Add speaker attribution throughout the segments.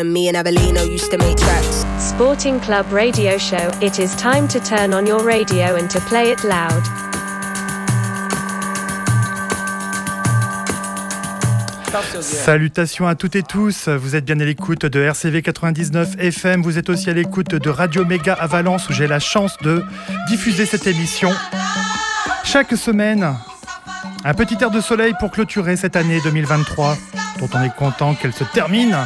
Speaker 1: When me and Avelino used to make tracks.
Speaker 2: Sporting Club Radio Show. It is time to turn on your radio and to play it loud.
Speaker 3: Salutations à toutes et tous, vous êtes bien à l'écoute de RCV 99 FM, vous êtes aussi à l'écoute de Radio Méga à Valence où j'ai la chance de diffuser cette émission chaque semaine. Un petit air de soleil pour clôturer cette année 2023 dont on est content qu'elle se termine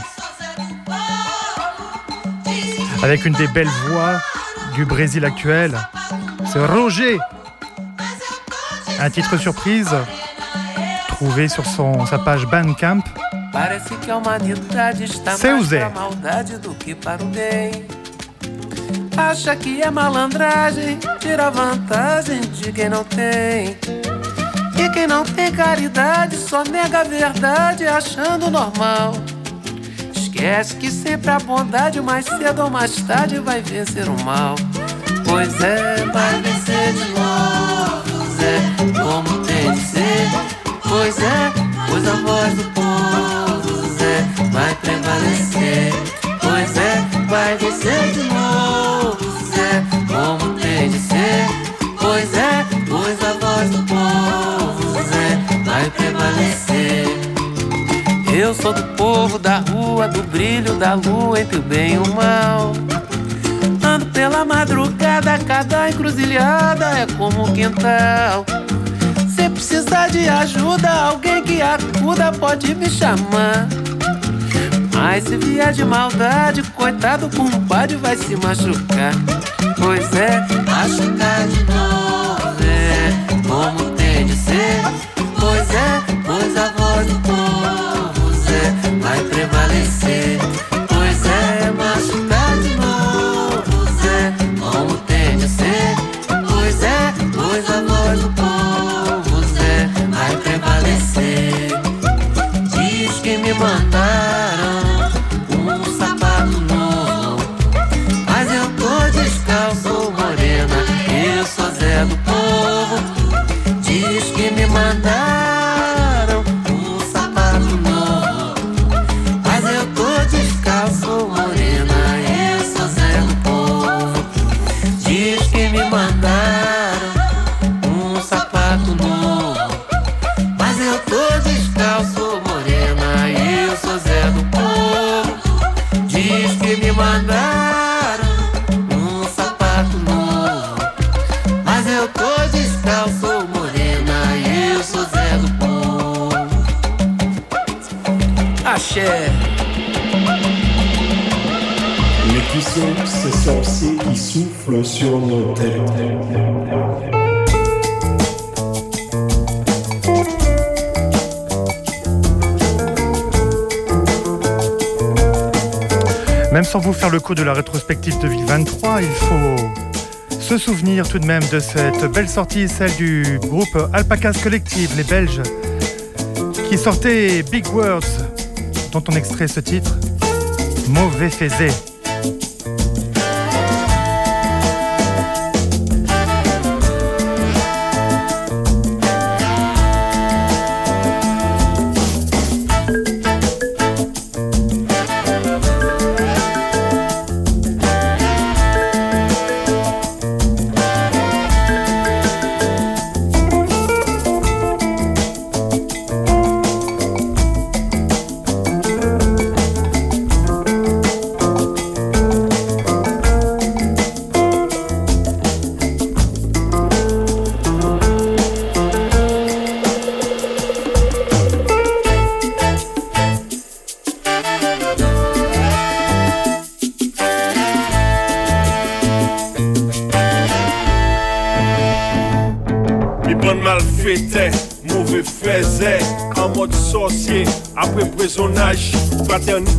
Speaker 3: avec une des belles voix du Brésil actuel. C'est Roger. Un titre surprise trouvé sur son, sa page Bandcamp.
Speaker 4: Parece que a humanidade está
Speaker 3: Seu
Speaker 4: mais
Speaker 3: Zé.
Speaker 4: pra maldade do que para o bem. Acha que é malandragem, tira vantagem de quem não tem. E quem não tem caridade só nega a verdade achando normal. Esquece que sempre a bondade mais cedo ou mais tarde vai vencer o mal. Pois é, vai vencer de novo, Zé, como tem de ser. Pois é, pois a voz do povo, Zé, vai prevalecer. Pois é, vai vencer de novo, Zé, como tem de ser. Pois é, pois a voz do povo, Zé, vai prevalecer. Eu sou do povo da rua, do brilho da lua entre o bem e o mal. Ando pela madrugada, cada encruzilhada é como um quintal. Se precisar de ajuda, alguém que acuda pode me chamar. Mas se vier de maldade, coitado compadre vai se machucar. Pois é, machucar de novo, é como tem de ser. Pois é, pois a prevalecer. De
Speaker 3: la rétrospective 2023, il faut se souvenir tout de même de cette belle sortie, celle du groupe Alpacas Collective, les Belges, qui sortait Big Words, dont on extrait ce titre, Mauvais Faisé.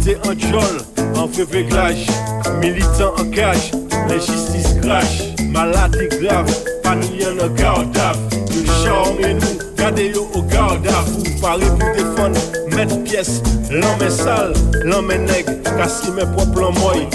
Speaker 5: Milite an tchol, an feveklaj Militant an kaj, le jistis kraj Malade grav, paniyan an gardav Yon chanme nou, gade yo an gardav Ou pare pou defon, met piyes Lan men sal, lan men neg Kasi
Speaker 3: men pop lan moy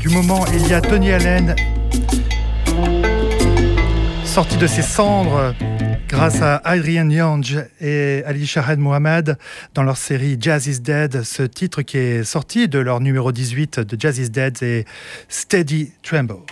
Speaker 3: du moment, il y a Tony Allen, sorti de ses cendres grâce à Adrian Young et Ali Shahad Mohamed dans leur série Jazz is Dead. Ce titre qui est sorti de leur numéro 18 de Jazz is Dead est Steady Tremble.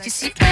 Speaker 6: Dos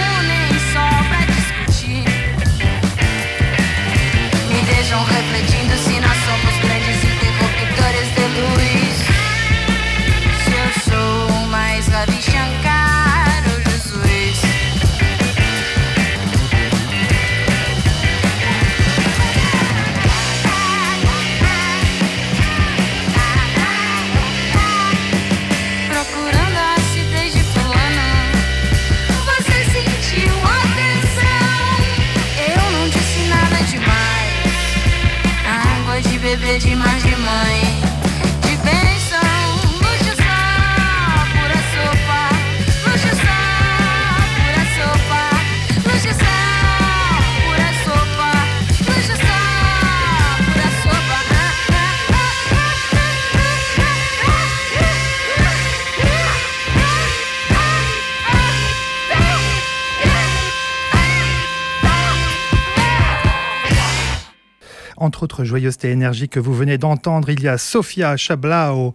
Speaker 3: Autres joyeusetés énergie que vous venez d'entendre, il y a Sofia Chablao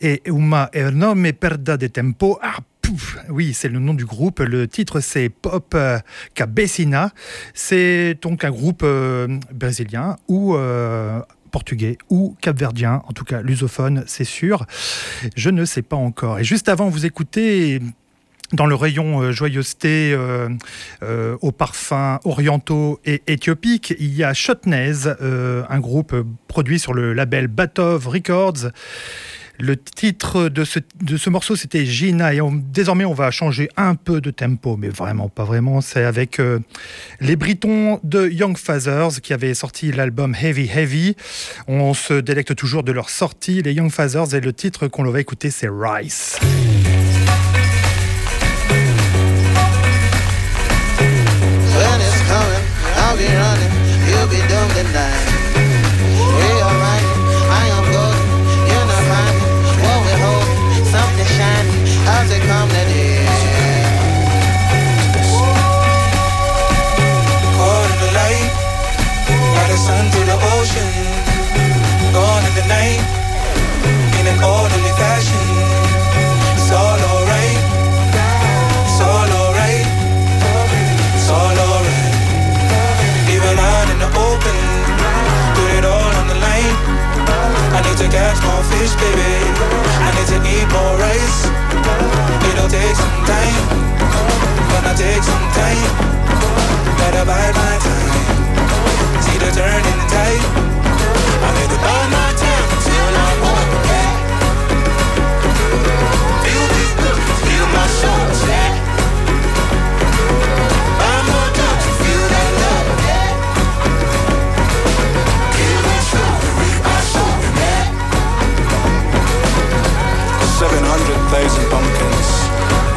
Speaker 3: et Uma Ernome Perda de Tempo. Ah, pouf oui, c'est le nom du groupe. Le titre, c'est Pop euh, Cabecina. C'est donc un groupe euh, brésilien ou euh, portugais ou capverdien, en tout cas lusophone, c'est sûr. Je ne sais pas encore. Et juste avant, vous écoutez dans le rayon euh, joyeuseté euh, euh, aux parfums orientaux et éthiopiques, il y a Shotnez, euh, un groupe produit sur le label Batov Records. Le titre de ce, de ce morceau, c'était Gina. Et désormais, on va changer un peu de tempo, mais vraiment pas vraiment. C'est avec les Britons de Young Fathers qui avaient sorti l'album Heavy Heavy. On se délecte toujours de leur sortie, les Young Fathers, et le titre qu'on va écouter, c'est Rice.
Speaker 7: Be running. You'll be doomed tonight. We. I am golden. You're not what we're. Something. How's it come?
Speaker 8: Caught in the light, like the sun through the ocean. Gone in the night, in an orderly fashion. To catch more fish, baby. I need to eat more rice. It'll take some time, gonna take some time. Better bide my time. See the turn in the tide. I need to bide my time until I'm home again. Feel me, feel my soul hundred thousand pumpkins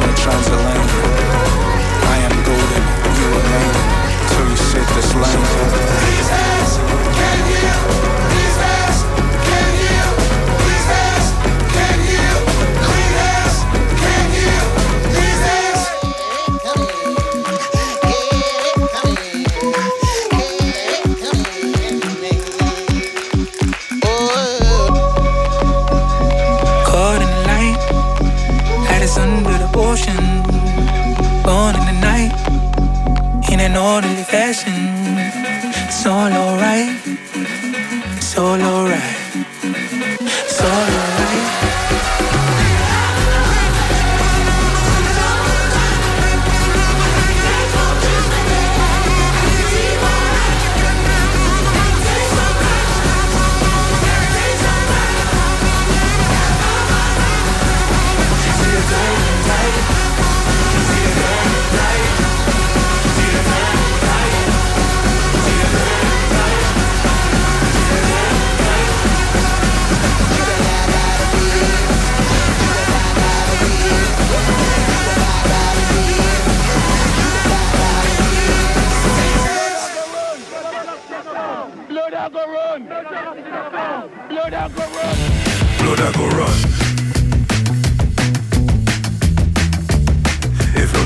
Speaker 8: on a transatlantic. I am golden, you remain till you sit this line.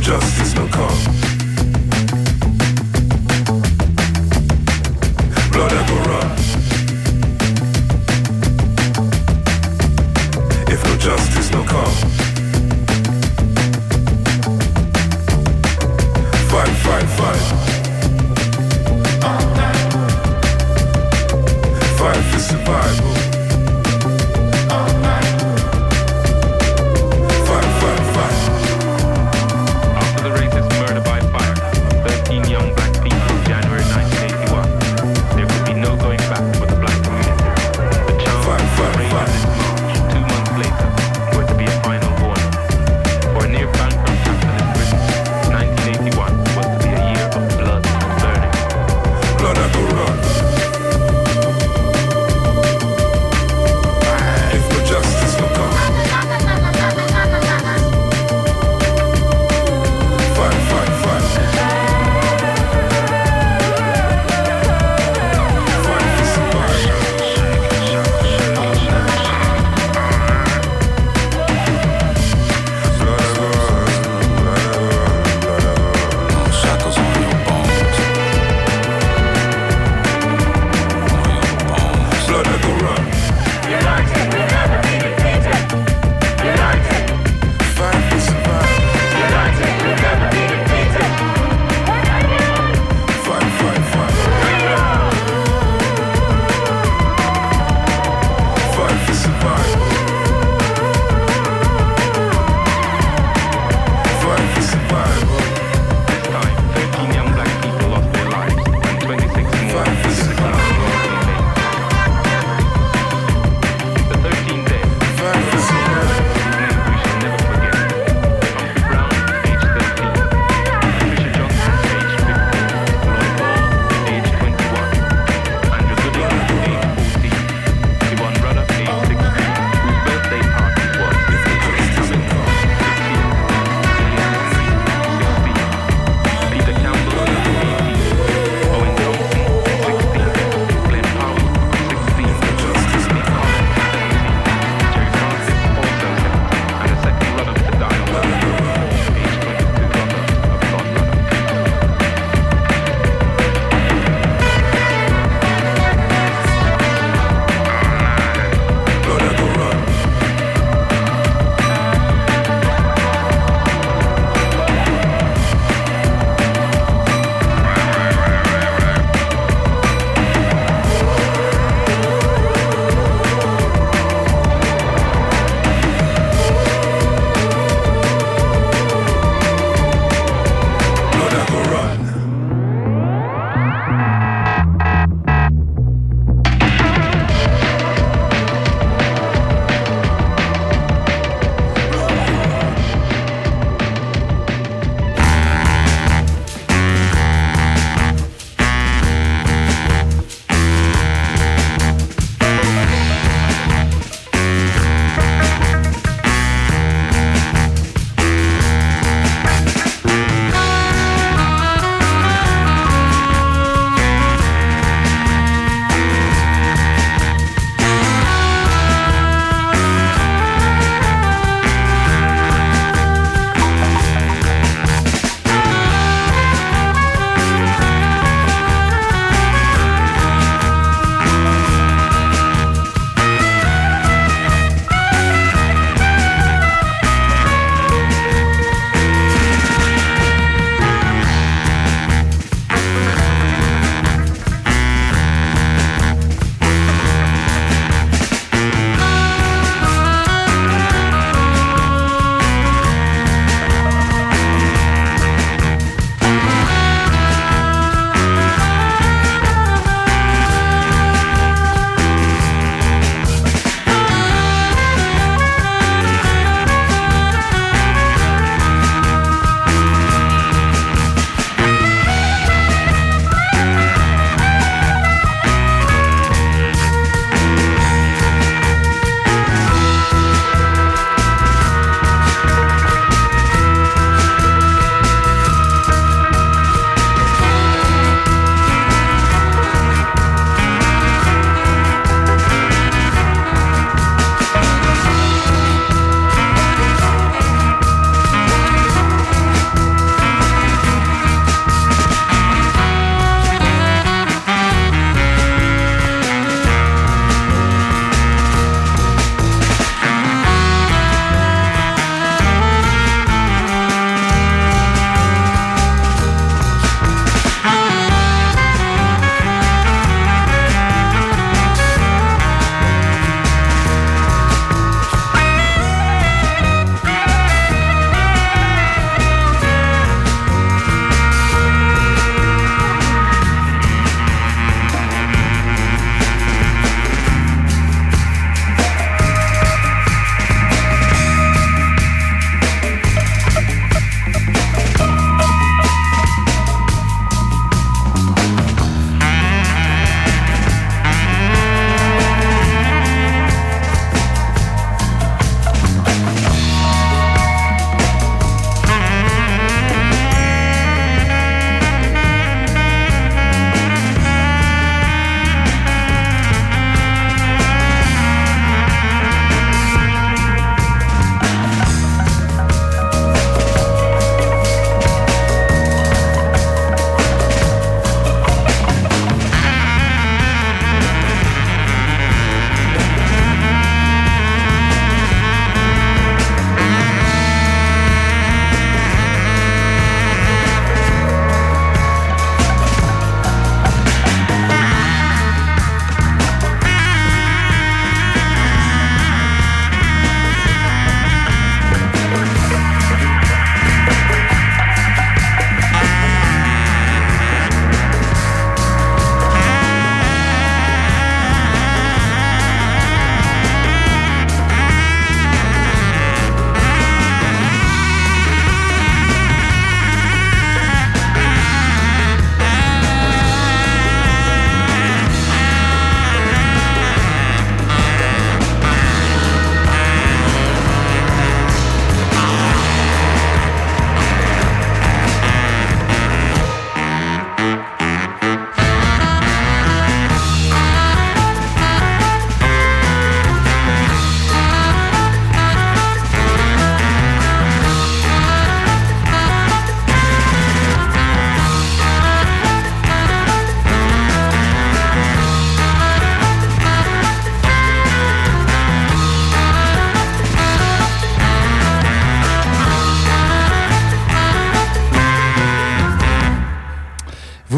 Speaker 9: Justice no come.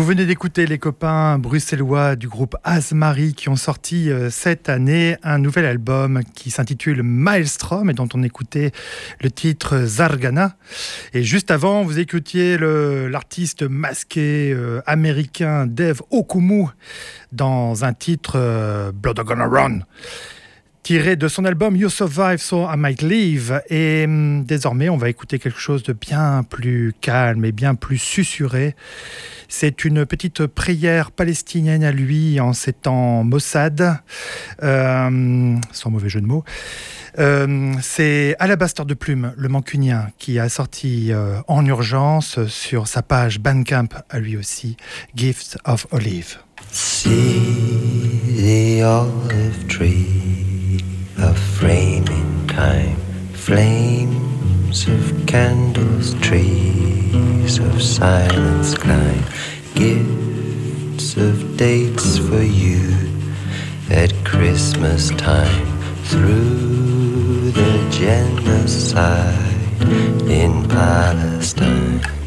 Speaker 3: Venez d'écouter les copains bruxellois du groupe Asmari qui ont sorti euh, cette année un nouvel album qui s'intitule Maelstrom et dont on écoutait le titre Zargana. Et juste avant, vous écoutiez l'artiste masqué euh, américain Dave Okumu dans un titre euh, Blood Gonna Run tiré de son album You Survive So I Might Leave. Et hum, désormais, on va écouter quelque chose de bien plus calme et bien plus susurré. C'est une petite prière palestinienne à lui en ces temps Mossad, euh, sans mauvais jeu de mots. Euh, c'est Alabaster de Plume, le mancunien, qui a sorti euh, en urgence sur sa page Bandcamp à lui aussi, Gifts of Olive.
Speaker 10: See the olive tree. A frame in time, flames of candles, trees of silence climb, gifts of dates for you at Christmas time through the genocide in Palestine.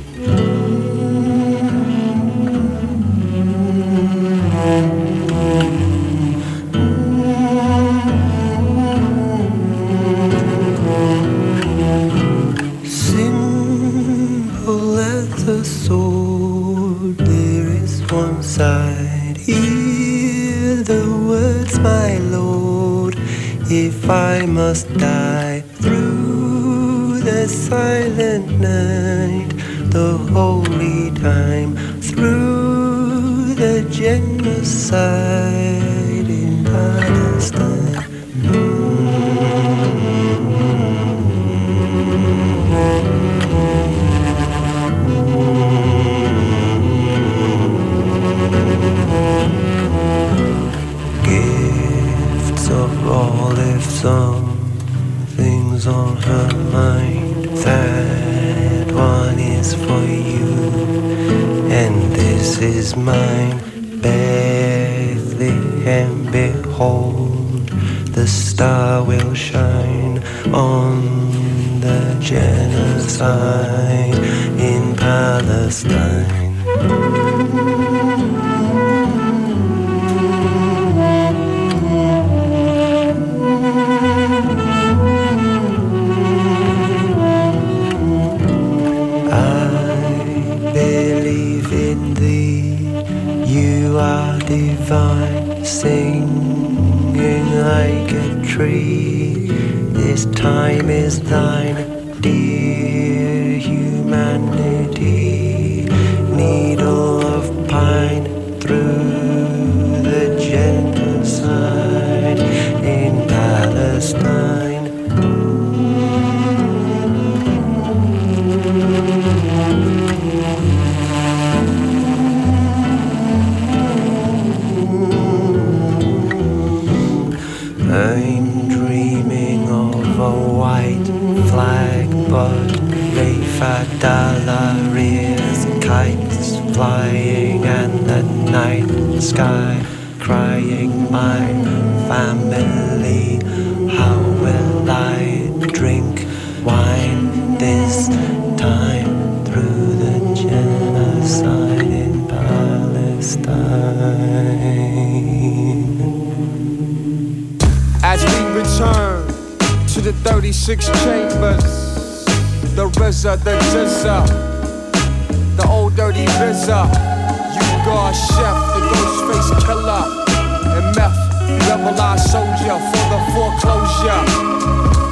Speaker 10: I must die through the silent night, the holy time, through the genocide this is mine. Bethlehem, behold, the star will shine on the genocide in Palestine. This time is thine, kites flying and the night sky crying my family how will I drink wine this time through the genocide in Palestine?
Speaker 11: As we return to the 36 chambers the RZA, the GZA, the old dirty Vizza, you God chef, the Ghostface Killah, and meth, levelized soldier for the foreclosure.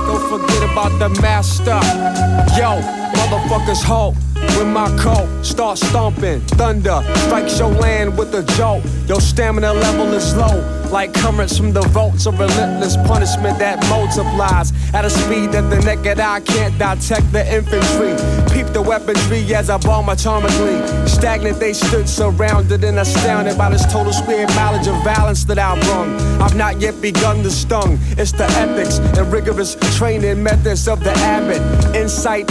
Speaker 11: Don't forget about the master, yo, motherfuckers hope. When my coat start stomping, thunder strikes your land with a jolt. Your stamina level is low, like currents from the vaults of relentless punishment that multiplies at a speed that the naked eye can't detect the infantry. Peep the weaponry as I bomb atomically. Stagnant, they stood surrounded and astounded by this total square mileage of violence that I've brung. I've not yet begun to stung. It's the ethics and rigorous training methods of the abbot. Insight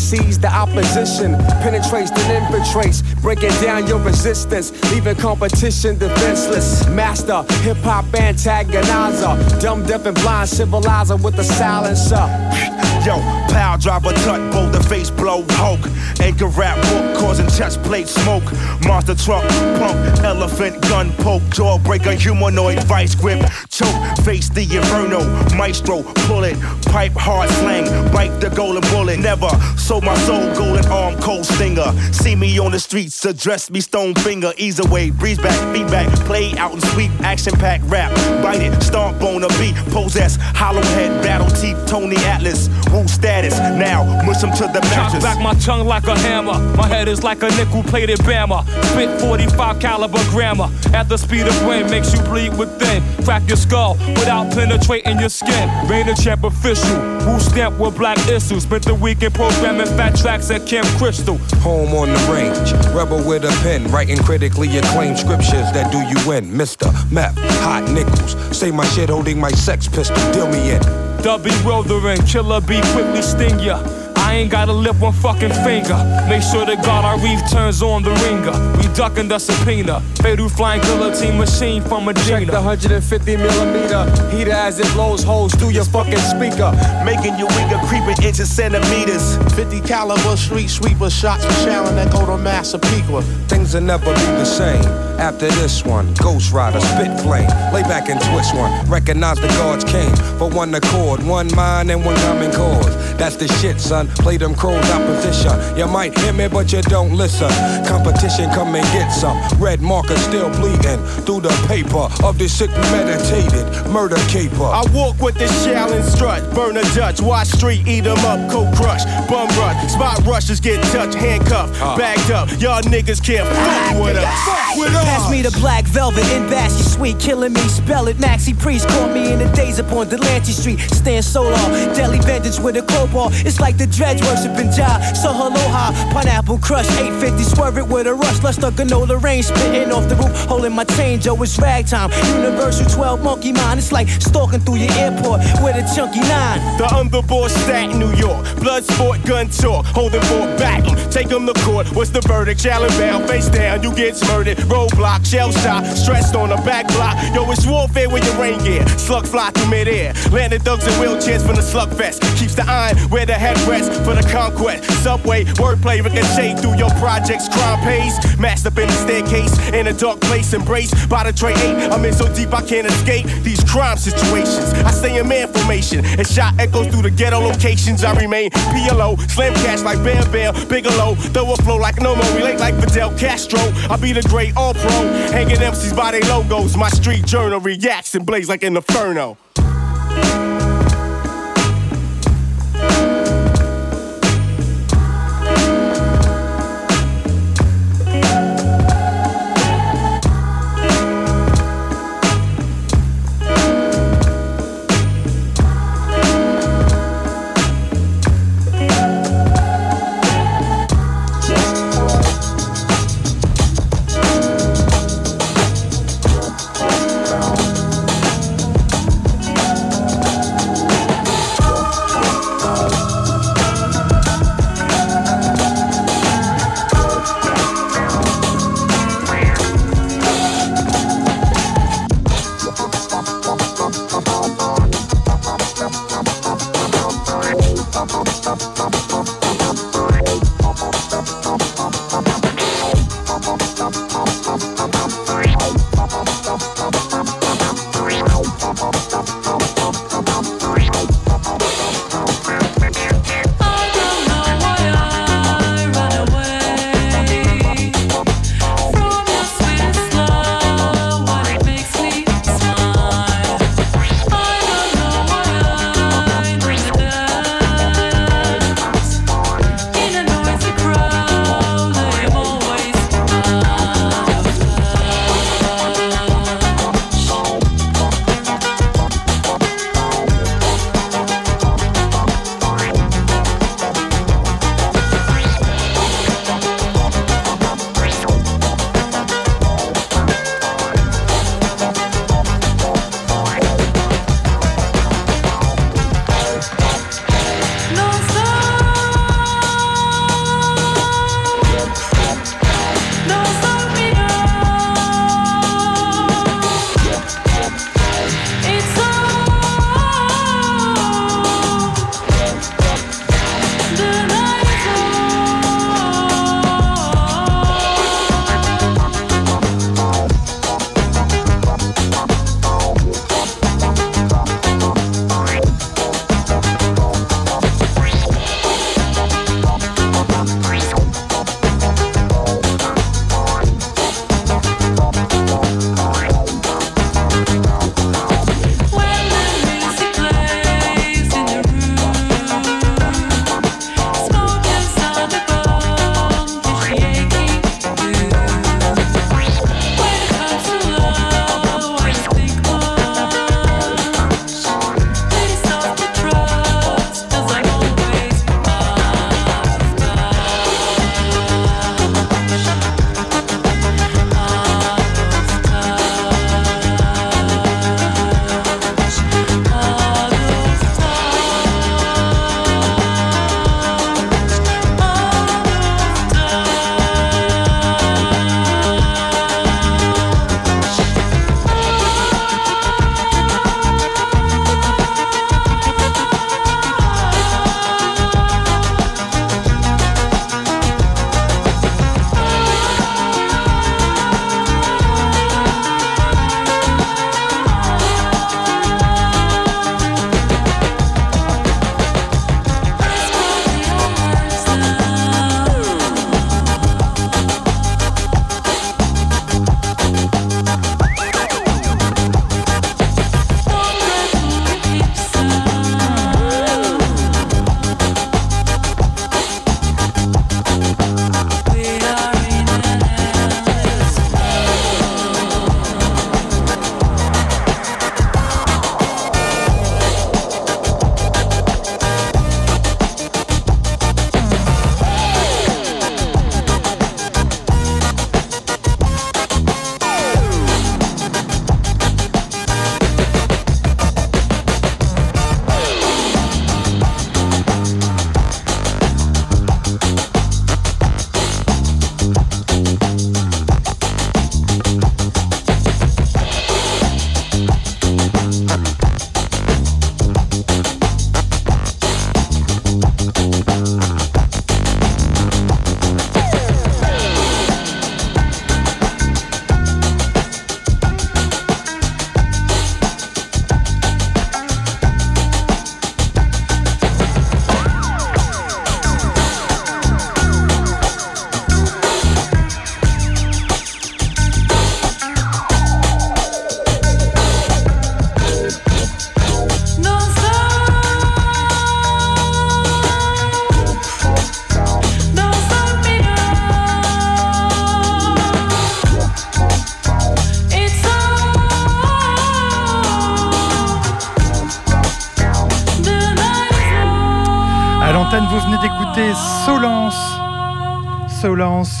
Speaker 11: oversees the opposition, penetrates and infiltrates, breaking down your resistance, leaving competition defenseless. Master, hip hop antagonizer, dumb, deaf, and blind civilizer with a silencer.
Speaker 12: Yo, pile driver, tut, boulder face blow, Hulk. Anchor rap book causing chest plate smoke. Monster truck, punk, elephant, gun poke, jawbreaker, humanoid, vice grip, choke, face the inferno, maestro, pull it, pipe, hard slang, bite the golden bullet. Never sold my soul, golden arm, cold stinger. See me on the streets, address me stone finger, ease away, breeze back, feedback, play out and sweep, action pack rap, bite it, stomp on a beat, possess, hollow head, battle teeth, Tony Atlas, woo status. Now mush him to the
Speaker 11: Cock
Speaker 12: mattress.
Speaker 11: back my tongue like a hammer. My head is like a nickel plated bammer. Spit 45 caliber grammar. At the speed of wind makes you bleed within. Crack your skull without penetrating your skin. Rain a champ official. Who stamp with black issues. Spent the weekend programming fat tracks at Camp Crystal.
Speaker 13: Home on the range, rebel with a pen, writing critically acclaimed scriptures that do you in. Mr. Meth, hot nickels, say my shit holding my sex pistol, deal me in.
Speaker 11: The bewildering killer bee quickly sting ya. I ain't gotta lift one fucking finger. Make sure the God I reef turns on the ringer. We ducking the subpoena. Fatal flying guillotine machine from a
Speaker 14: Check the 150 millimeter heater as it blows holes through your fucking speaker.
Speaker 12: Making you weaker, creeping inches, centimeters.
Speaker 15: 50 caliber street sweeper shots for showering that go to Massapequa.
Speaker 13: Things will never be the same. After this one, Ghost Rider, spit flame, lay back and twist one. Recognize the gods came for one accord, one mind and one common cause. That's the shit, son. Play them crows opposition. You might hear me, but you don't listen. Competition, come and get some. Red marker still bleeding through the paper of this sick meditated murder caper.
Speaker 12: I walk with the shell and strut, burn a Dutch, watch street, eat 'em up, cold crush, bum rush, spot rushes get touched, handcuffed, bagged up. Y'all niggas can't fuck with us. Fuck with us.
Speaker 16: Pass me the black velvet in Bassy Sweet, killing me, spell it. Maxi Priest caught me in the days upon Delancey Street. Stand solo, deadly vengeance with a crowbar. It's like the worshiping Jah. So aloha, pineapple crush, 850, swerve it with a rush. Lust of granola rain, spitting off the roof, holding my change. Oh, it's ragtime. Universal 12 monkey mind. It's like stalking through your airport with a chunky nine.
Speaker 12: The underboard stat, New York. Blood sport, gun talk. Holding for back 'em. Take 'em to court. What's the verdict? Challenge bound, face down, you get murdered. Roadblock, shell shot, stressed on the back block. Yo, it's warfare with your rain gear. Slug fly through midair. Landed thugs in wheelchairs from the slug fest. Keeps the iron where the head rests for the conquest. Subway, wordplay, ricochet through your projects. Crime pays. Masked up in the staircase. In a dark place, embraced by the tray 8. I'm in so deep I can't escape these crime situations. I stay in man formation. And shot echoes through the ghetto locations. I remain PLO. Slam cash like Bam Bam. Bigelow. Throw a flow like no more. Relate like Fidel Castro. I be the great all pro. Hanging MCs by their logos. My street journal reacts and blaze like an inferno.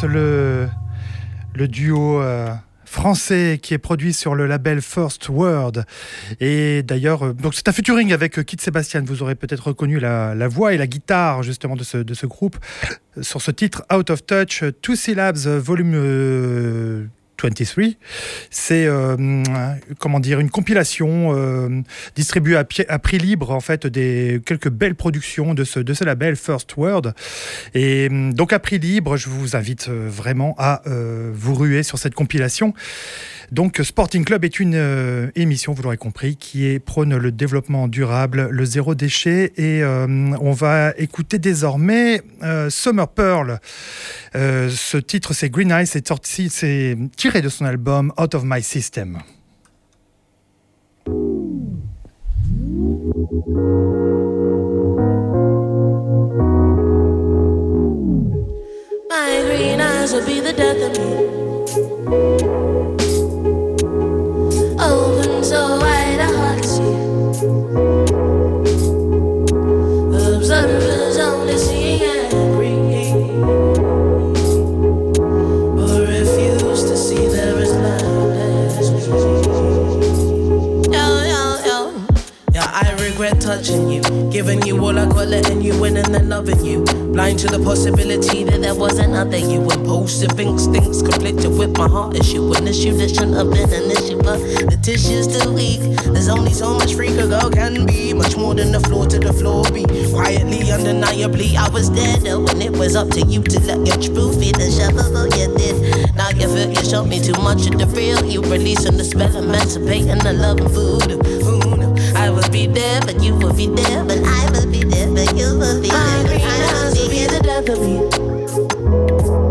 Speaker 3: Le, duo euh, français qui est produit sur le label First Word. Et d'ailleurs, euh, donc c'est un featuring avec euh, Kit Sébastien. Vous aurez peut-être reconnu la, voix et la guitare justement de ce, de ce groupe sur ce titre Out of Touch, Two Syllabs, volume 23. C'est euh, comment dire une compilation euh, distribuée à, prix libre en fait des quelques belles productions de ce de ce label First Word. Et hum, donc à prix libre, je vous invite euh, vraiment à vous ruer sur cette compilation. Donc Sporting Club est une émission, vous l'aurez compris, qui est prône le développement durable, le zéro déchet. Et on va écouter désormais Summer Pearl. Ce titre, c'est Green Eyes, c'est sorti, c'est de son album Out of My System.
Speaker 16: Giving you all I got, letting you in, and then loving you. Blind to the possibility that there was another you. Impulsive instincts conflicted with my heart issue. An issue that shouldn't have been an issue, but the tissue's too weak. There's only so much freak a girl can be. Much more than the floor to the floor be. Quietly, undeniably, I was there though, and it was up to you to let your truth be the shovel, you did. Now you feel you showed me too much of the real. You releasing the spell, emancipating the love and food. Who? I will be there, but you will be there, but I will be there, but you will be there. I will be the death of me.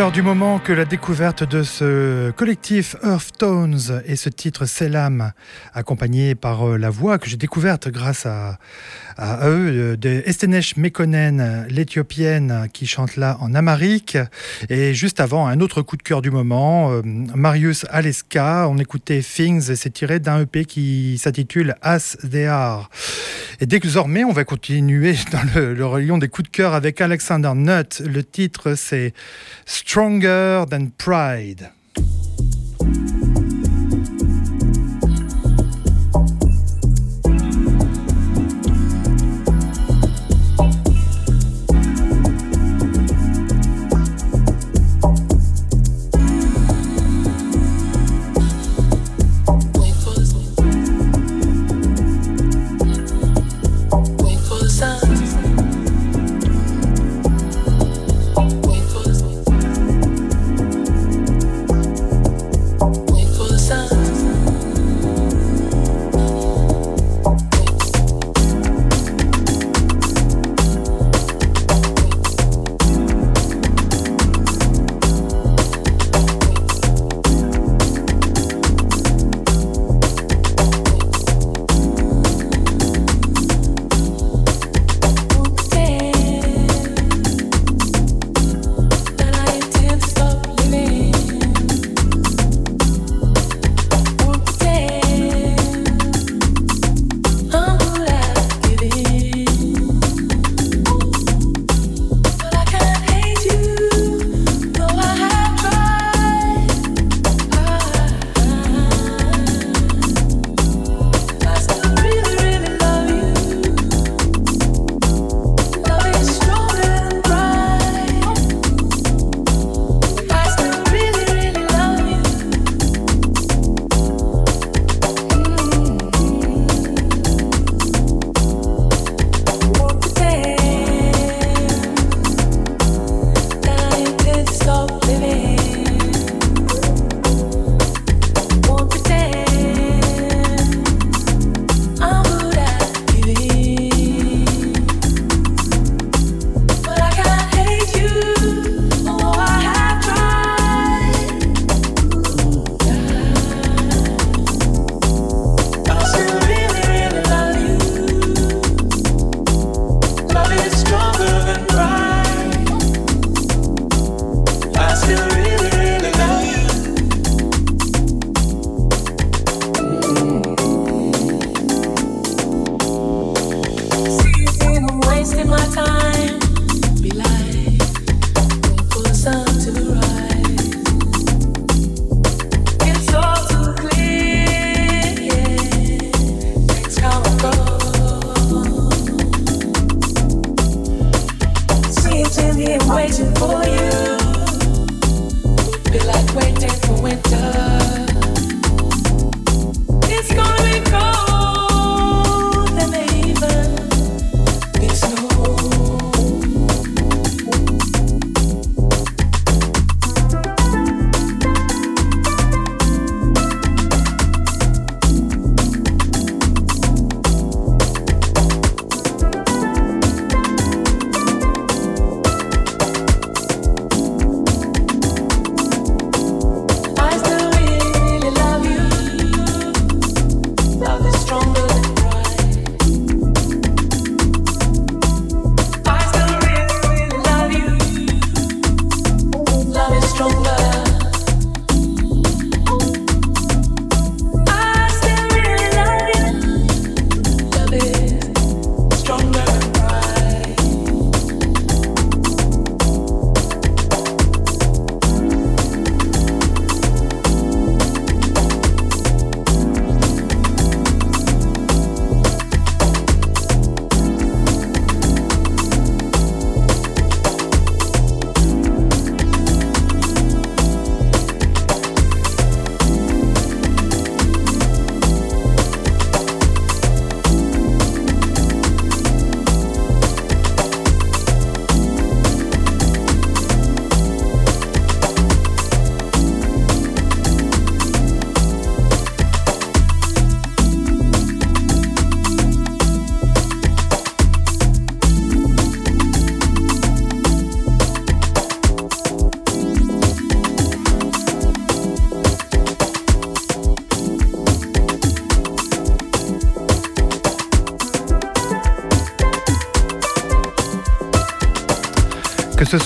Speaker 17: Cœur du moment que la découverte de ce collectif Earth Tones et ce titre Selam, accompagné par euh, la voix que j'ai découverte grâce à, eux, euh, de Estenesh Mekonnen, l'éthiopienne qui chante là en amharique. Et juste avant, un autre coup de cœur du moment, euh, Marius Aleska, on écoutait Things et c'est tiré d'un EP qui s'intitule As They Are. Et désormais, on va continuer dans le, le rayon des coups de cœur avec Alexander Nutt. Le titre, c'est Stronger Than Pride.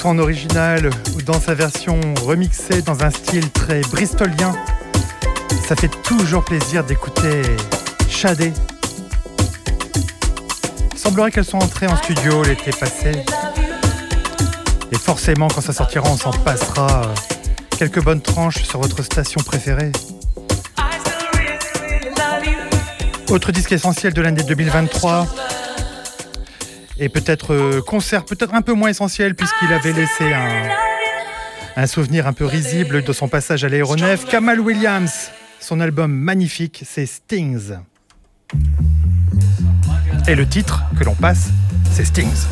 Speaker 3: En original ou dans sa version remixée dans un style très bristolien, ça fait toujours plaisir d'écouter Shadé. Semblerait qu'elles sont entrées en studio l'été passé. Et forcément, quand ça sortira, on s'en passera quelques bonnes tranches sur votre station préférée. Autre disque essentiel de l'année 2023. Et peut-être euh, concert, peut-être un peu moins essentiel, puisqu'il avait laissé un, un souvenir un peu risible de son passage à l'aéronef. Kamal Williams, son album magnifique, c'est Stings. Et le titre que l'on passe, c'est Stings.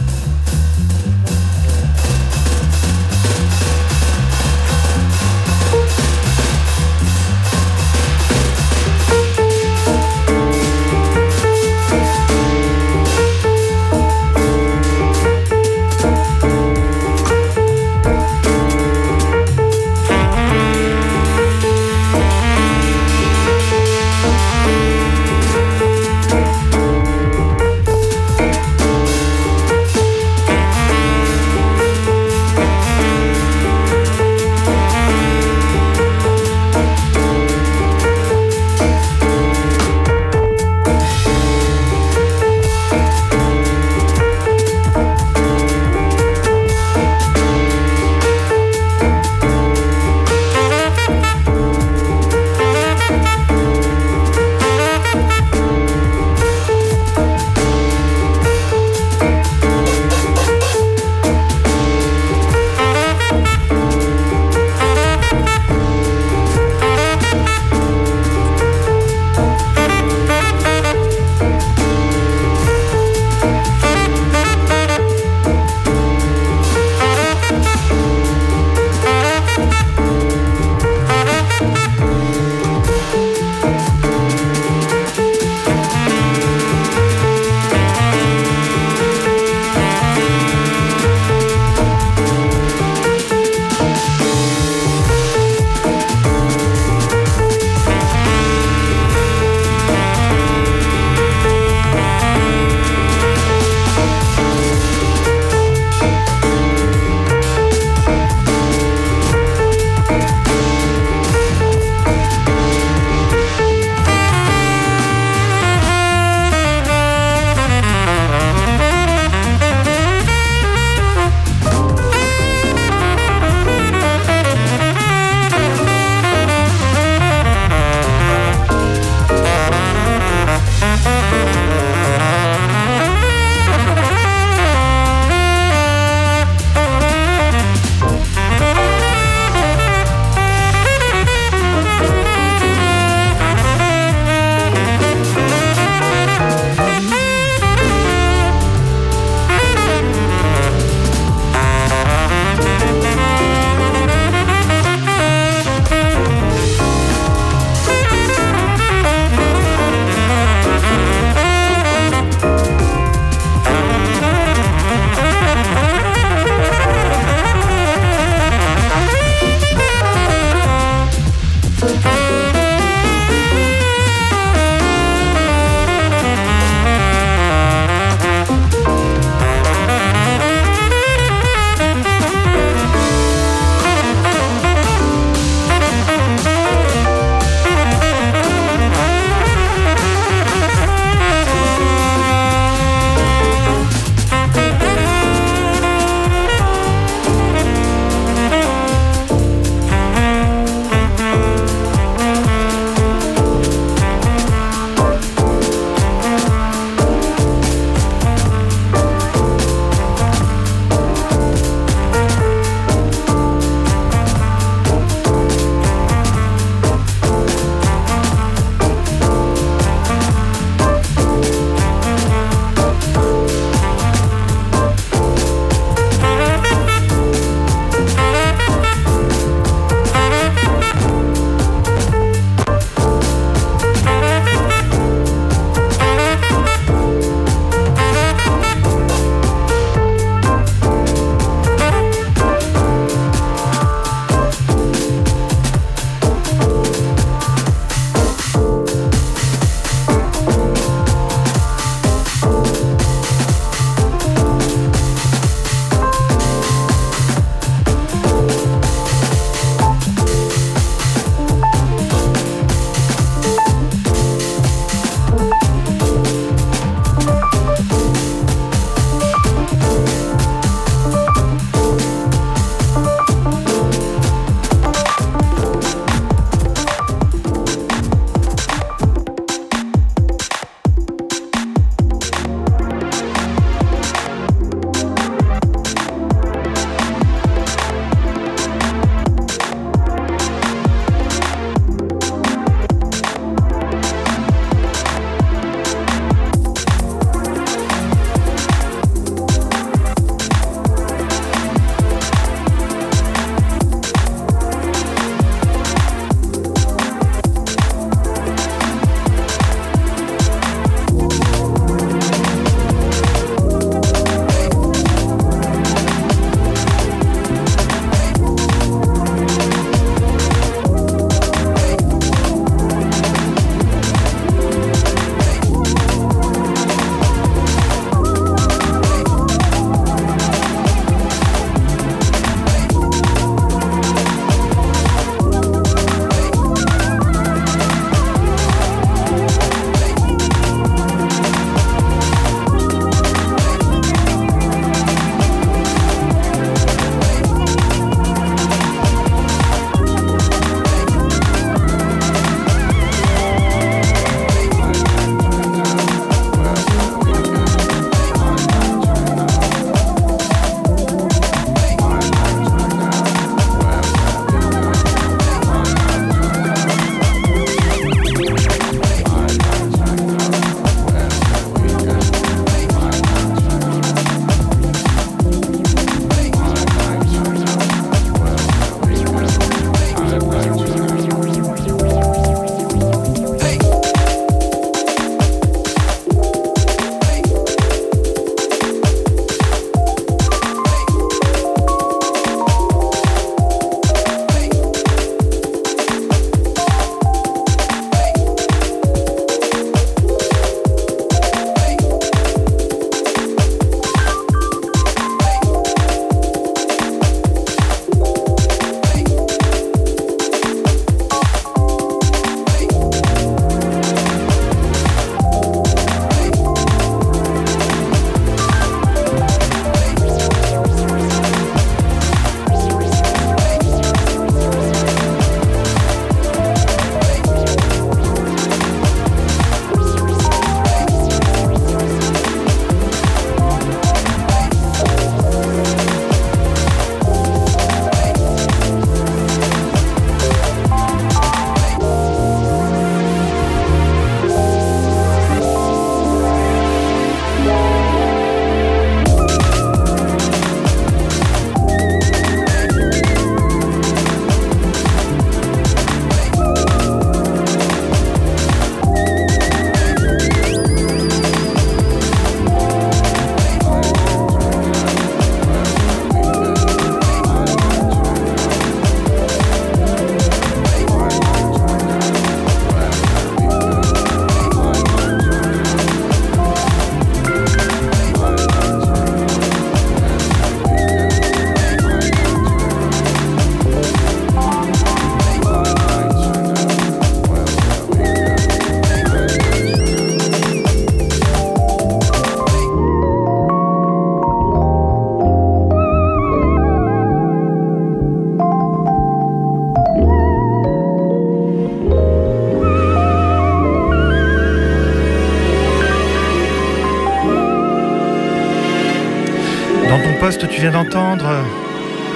Speaker 3: Viens d'entendre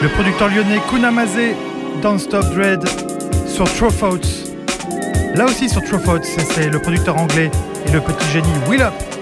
Speaker 3: le producteur lyonnais Kunamaze dans Stop Dread sur Trophouts. Là aussi sur Trophouts, c'est le producteur anglais et le petit génie Will Up.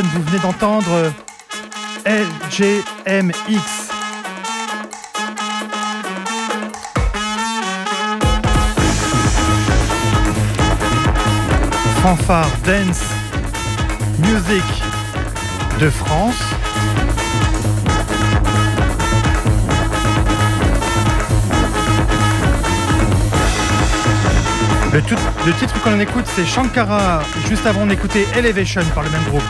Speaker 18: Vous venez d'entendre LGMX. Fanfare Dance Music de France. Le, le titre qu'on écoute, c'est Shankara. Juste avant, on écoutait Elevation par le même groupe.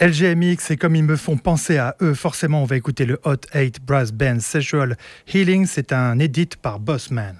Speaker 18: LGMX, et comme ils me font penser à eux, forcément, on va écouter le Hot 8 Brass Band Sexual Healing. C'est un edit par Bossman.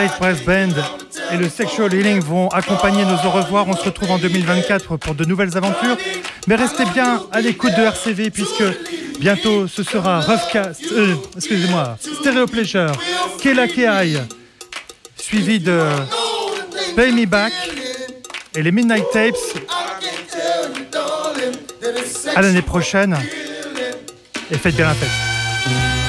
Speaker 18: Le Hot 8 Brass Band et le Sexual Healing vont accompagner nos au revoir. On se retrouve en 2024 pour de nouvelles aventures. Mais restez bien à l'écoute de RCV puisque bientôt ce sera Roughcast, euh, excusez-moi, Stereo Pleasure, Kela Keai, suivi de Pay Me Back et les Midnight Tapes à l'année prochaine. Et faites bien la fête.